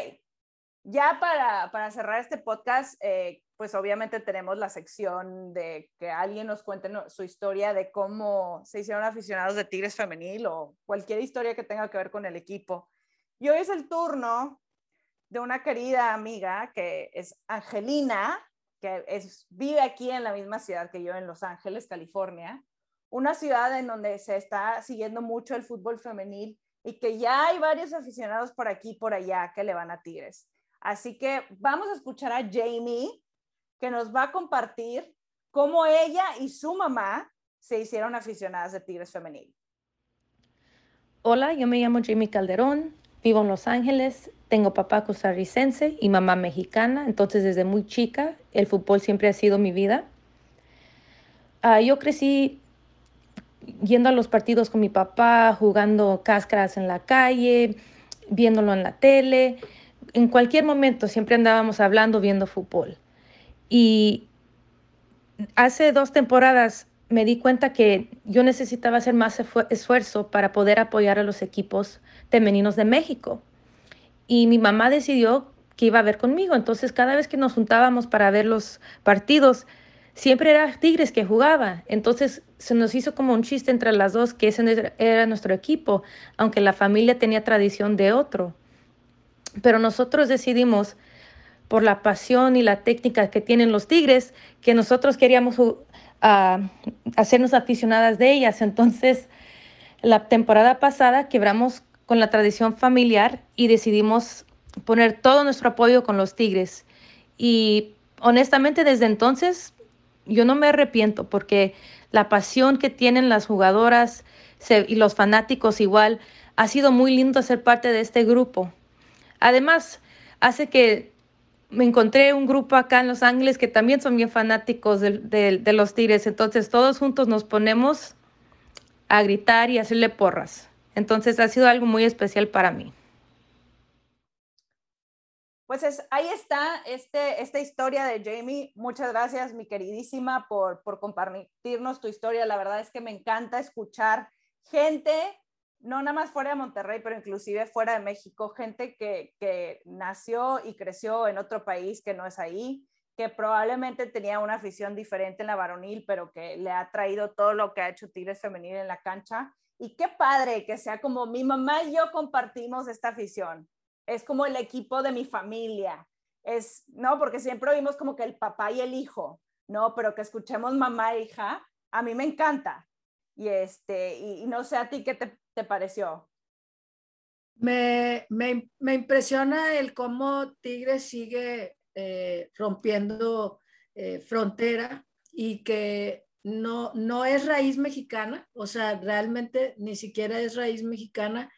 ya para, para cerrar este podcast, eh, pues obviamente tenemos la sección de que alguien nos cuente su historia de cómo se hicieron aficionados de Tigres Femenil o cualquier historia que tenga que ver con el equipo. Y hoy es el turno de una querida amiga que es Angelina, que es, vive aquí en la misma ciudad que yo, en Los Ángeles, California, una ciudad en donde se está siguiendo mucho el fútbol femenil y que ya hay varios aficionados por aquí y por allá que le van a Tigres. Así que vamos a escuchar a Jamie, que nos va a compartir cómo ella y su mamá se hicieron aficionadas de Tigres femenil. Hola, yo me llamo Jamie Calderón, vivo en Los Ángeles tengo papá costarricense y mamá mexicana, entonces desde muy chica el fútbol siempre ha sido mi vida. Uh, yo crecí yendo a los partidos con mi papá, jugando cáscaras en la calle, viéndolo en la tele. En cualquier momento siempre andábamos hablando, viendo fútbol. Y hace dos temporadas me di cuenta que yo necesitaba hacer más esfuerzo para poder apoyar a los equipos femeninos de México y mi mamá decidió que iba a ver conmigo. Entonces, cada vez que nos juntábamos para ver los partidos, siempre era Tigres que jugaba. Entonces, se nos hizo como un chiste entre las dos que ese era nuestro equipo, aunque la familia tenía tradición de otro. Pero nosotros decidimos, por la pasión y la técnica que tienen los Tigres, que nosotros queríamos uh, hacernos aficionadas de ellas. Entonces, la temporada pasada quebramos con la tradición familiar y decidimos poner todo nuestro apoyo con los Tigres. Y honestamente desde entonces yo no me arrepiento porque la pasión que tienen las jugadoras y los fanáticos igual ha sido muy lindo ser parte de este grupo. Además, hace que me encontré un grupo acá en Los Ángeles que también son bien fanáticos de, los Tigres. Entonces todos juntos nos ponemos a gritar y hacerle porras. Entonces ha sido algo muy especial para mí. Pues es, ahí está este, esta historia de Jamie. Muchas gracias, mi queridísima, por, por compartirnos tu historia. La verdad es que me encanta escuchar gente, no nada más fuera de Monterrey, pero inclusive fuera de México, gente que, que nació y creció en otro país que no es ahí, que probablemente tenía una afición diferente en la varonil, pero que le ha traído todo lo que ha hecho Tigres Femenil en la cancha y qué padre que sea como mi mamá y yo compartimos esta afición. Es como el equipo de mi familia. Es, ¿no? Porque siempre oímos como que el papá y el hijo, ¿no? Pero que escuchemos mamá e hija, a mí me encanta. Y, este, y, no sé a ti qué te, te pareció. Me, me, me, impresiona el cómo Tigres sigue eh, rompiendo eh, frontera y que no, no es raíz mexicana, o sea, realmente ni siquiera es raíz mexicana,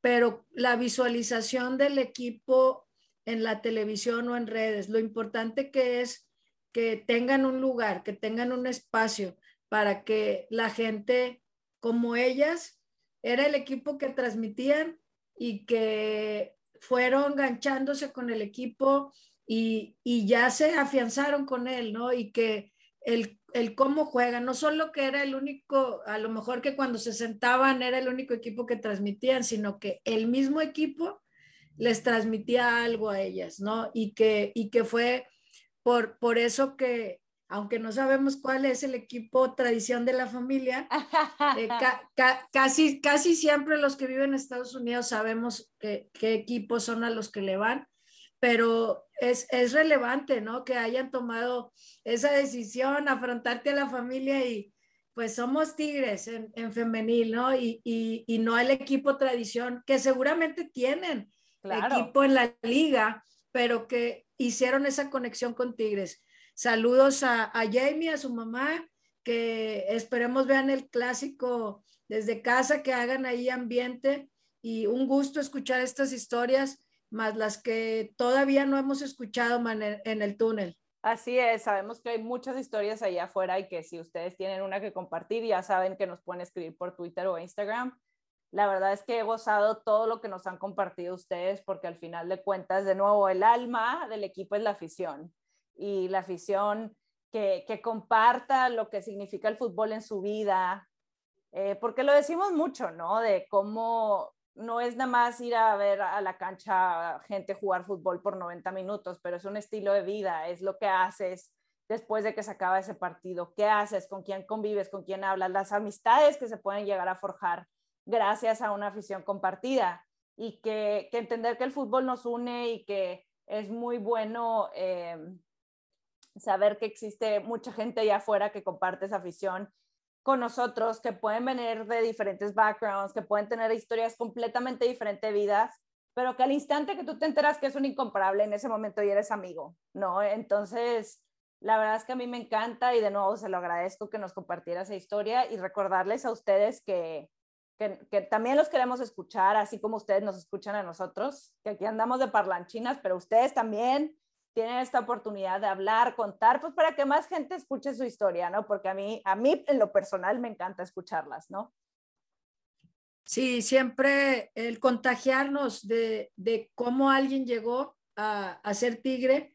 pero la visualización del equipo en la televisión o en redes, lo importante que es que tengan un lugar, que tengan un espacio para que la gente como ellas era el equipo que transmitían y que fueron ganchándose con el equipo y, y ya se afianzaron con él, ¿no? Y que el, el cómo juegan, no solo que era el único, a lo mejor que cuando se sentaban era el único equipo que transmitían, sino que el mismo equipo les transmitía algo a ellas, ¿no? Y que, y que fue por, por eso que, aunque no sabemos cuál es el equipo tradición de la familia, eh, casi, casi siempre los que viven en Estados Unidos sabemos qué equipos son a los que le van pero es, es, relevante, ¿no? Que hayan tomado esa decisión, afrontarte a la familia y pues somos tigres en, en femenil, ¿no? Y, y, y, no el equipo tradición, que seguramente tienen equipo en la liga, pero que hicieron esa conexión con Tigres. Saludos a, a Jamie, a su mamá, que esperemos vean el clásico desde casa, que hagan ahí ambiente y un gusto escuchar estas historias más las que todavía no hemos escuchado en el túnel. Así es, sabemos que hay muchas historias allá afuera y que si ustedes tienen una que compartir, ya saben que nos pueden escribir por Twitter o Instagram. La verdad es que he gozado todo lo que nos han compartido ustedes porque al final de cuentas, de nuevo, el alma del equipo es la afición y la afición que, que comparta lo que significa el fútbol en su vida, eh, porque lo decimos mucho, ¿no? De cómo no es nada más ir a ver a la cancha gente jugar fútbol por 90 minutos, pero es un estilo de vida, es lo que haces después de que se acaba ese partido, qué haces, con quién convives, con quién hablas, las amistades que se pueden llegar a forjar gracias a una afición compartida y que, entender que el fútbol nos une y que es muy bueno eh, saber que existe mucha gente allá afuera que comparte esa afición con nosotros, que pueden venir de diferentes backgrounds, que pueden tener historias completamente diferentes de vidas, pero que al instante que tú te enteras que es un incomparable, en ese momento ya eres amigo, ¿no? Entonces, la verdad es que a mí me encanta y de nuevo se lo agradezco que nos compartiera esa historia y recordarles a ustedes que, que, que, también los queremos escuchar, así como ustedes nos escuchan a nosotros, que aquí andamos de parlanchinas, pero ustedes también tienen esta oportunidad de hablar, contar, pues para que más gente escuche su historia, ¿no? Porque a mí, a mí en lo personal me encanta escucharlas, ¿no? Sí, siempre el contagiarnos de, de cómo alguien llegó a, a ser tigre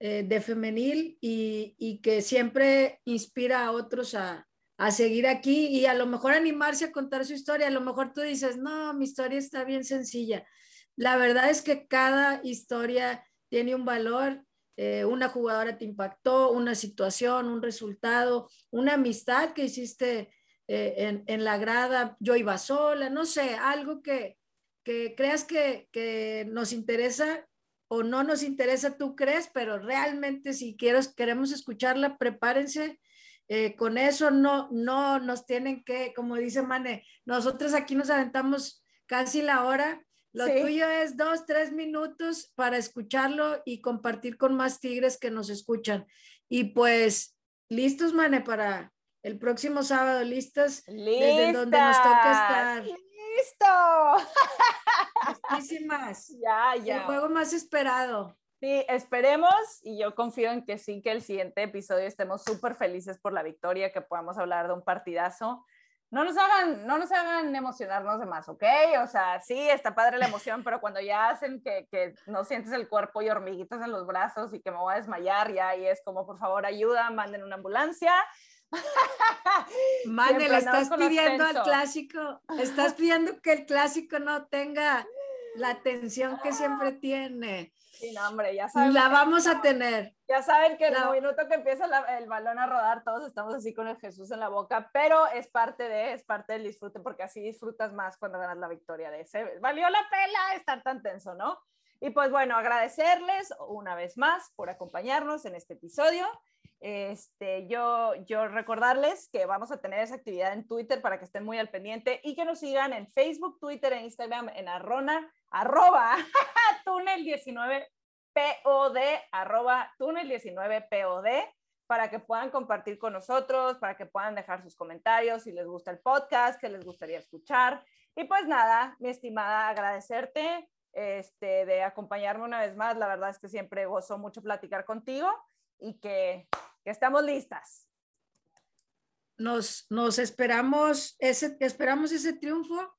eh, de femenil y, y, que siempre inspira a otros a, a seguir aquí y a lo mejor animarse a contar su historia. A lo mejor tú dices, no, mi historia está bien sencilla. La verdad es que cada historia tiene un valor, eh, una jugadora te impactó, una situación, un resultado, una amistad que hiciste eh, en, en, la grada, yo iba sola, no sé, algo que, que creas que, que, nos interesa o no nos interesa, tú crees, pero realmente si quieres, queremos escucharla, prepárense. Eh, con eso no, no nos tienen que, como dice Mane, nosotros aquí nos aventamos casi la hora lo tuyo es dos, tres minutos para escucharlo y compartir con más tigres que nos escuchan. Y pues, listos, Mane, para el próximo sábado, listas. Desde donde nos toca estar. ¡Listo! Listísimas. Ya, ya. El juego más esperado. Sí, esperemos y yo confío en que sí, que el siguiente episodio estemos súper felices por la victoria, que podamos hablar de un partidazo no nos hagan, no nos hagan emocionarnos de más, ¿ok? O sea, sí, está padre la emoción, pero cuando ya hacen que, que, no sientes el cuerpo y hormiguitas en los brazos y que me voy a desmayar, ya y es como, por favor, ayuda, manden una ambulancia. Mande, le estás pidiendo al clásico, estás pidiendo que el clásico no tenga la atención que siempre tiene. Sí, no, hombre, ya saben. La vamos a tener. Ya saben que en el minuto que empieza el balón a rodar, todos estamos así con el Jesús en la boca, pero es parte de, es parte del disfrute, porque así disfrutas más cuando ganas la victoria de ese. Valió la pena estar tan tenso, ¿no? Y pues bueno, agradecerles una vez más por acompañarnos en este episodio Este, yo, yo recordarles que vamos a tener esa actividad en Twitter para que estén muy al pendiente y que nos sigan en Facebook, Twitter e Instagram en arrona, arroba túnel19 POD, arroba túnel19 POD, para que puedan compartir con nosotros, para que puedan dejar sus comentarios si les gusta el podcast, que les gustaría escuchar. Y pues nada, mi estimada, agradecerte este, de acompañarme una vez más. La verdad es que siempre gozo mucho platicar contigo y que, que estamos listas. Nos, nos esperamos, ese, esperamos ese triunfo.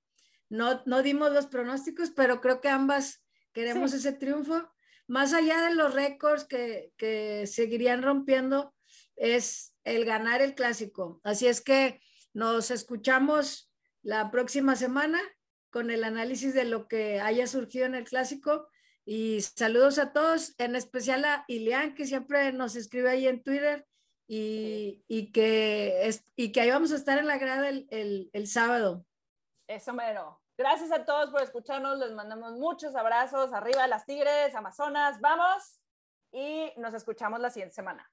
No, no dimos los pronósticos, pero creo que ambas queremos ese triunfo más allá de los récords que, que seguirían rompiendo, es el ganar el clásico. Así es que nos escuchamos la próxima semana con el análisis de lo que haya surgido en el clásico. Y saludos a todos, en especial a Ilian, que siempre nos escribe ahí en Twitter y, y que, es, y que ahí vamos a estar en la grada el, el, el sábado. Eso mero. Gracias a todos por escucharnos. Les mandamos muchos abrazos. Arriba las Tigres, Amazonas. Vamos y nos escuchamos la siguiente semana.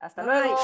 Hasta luego.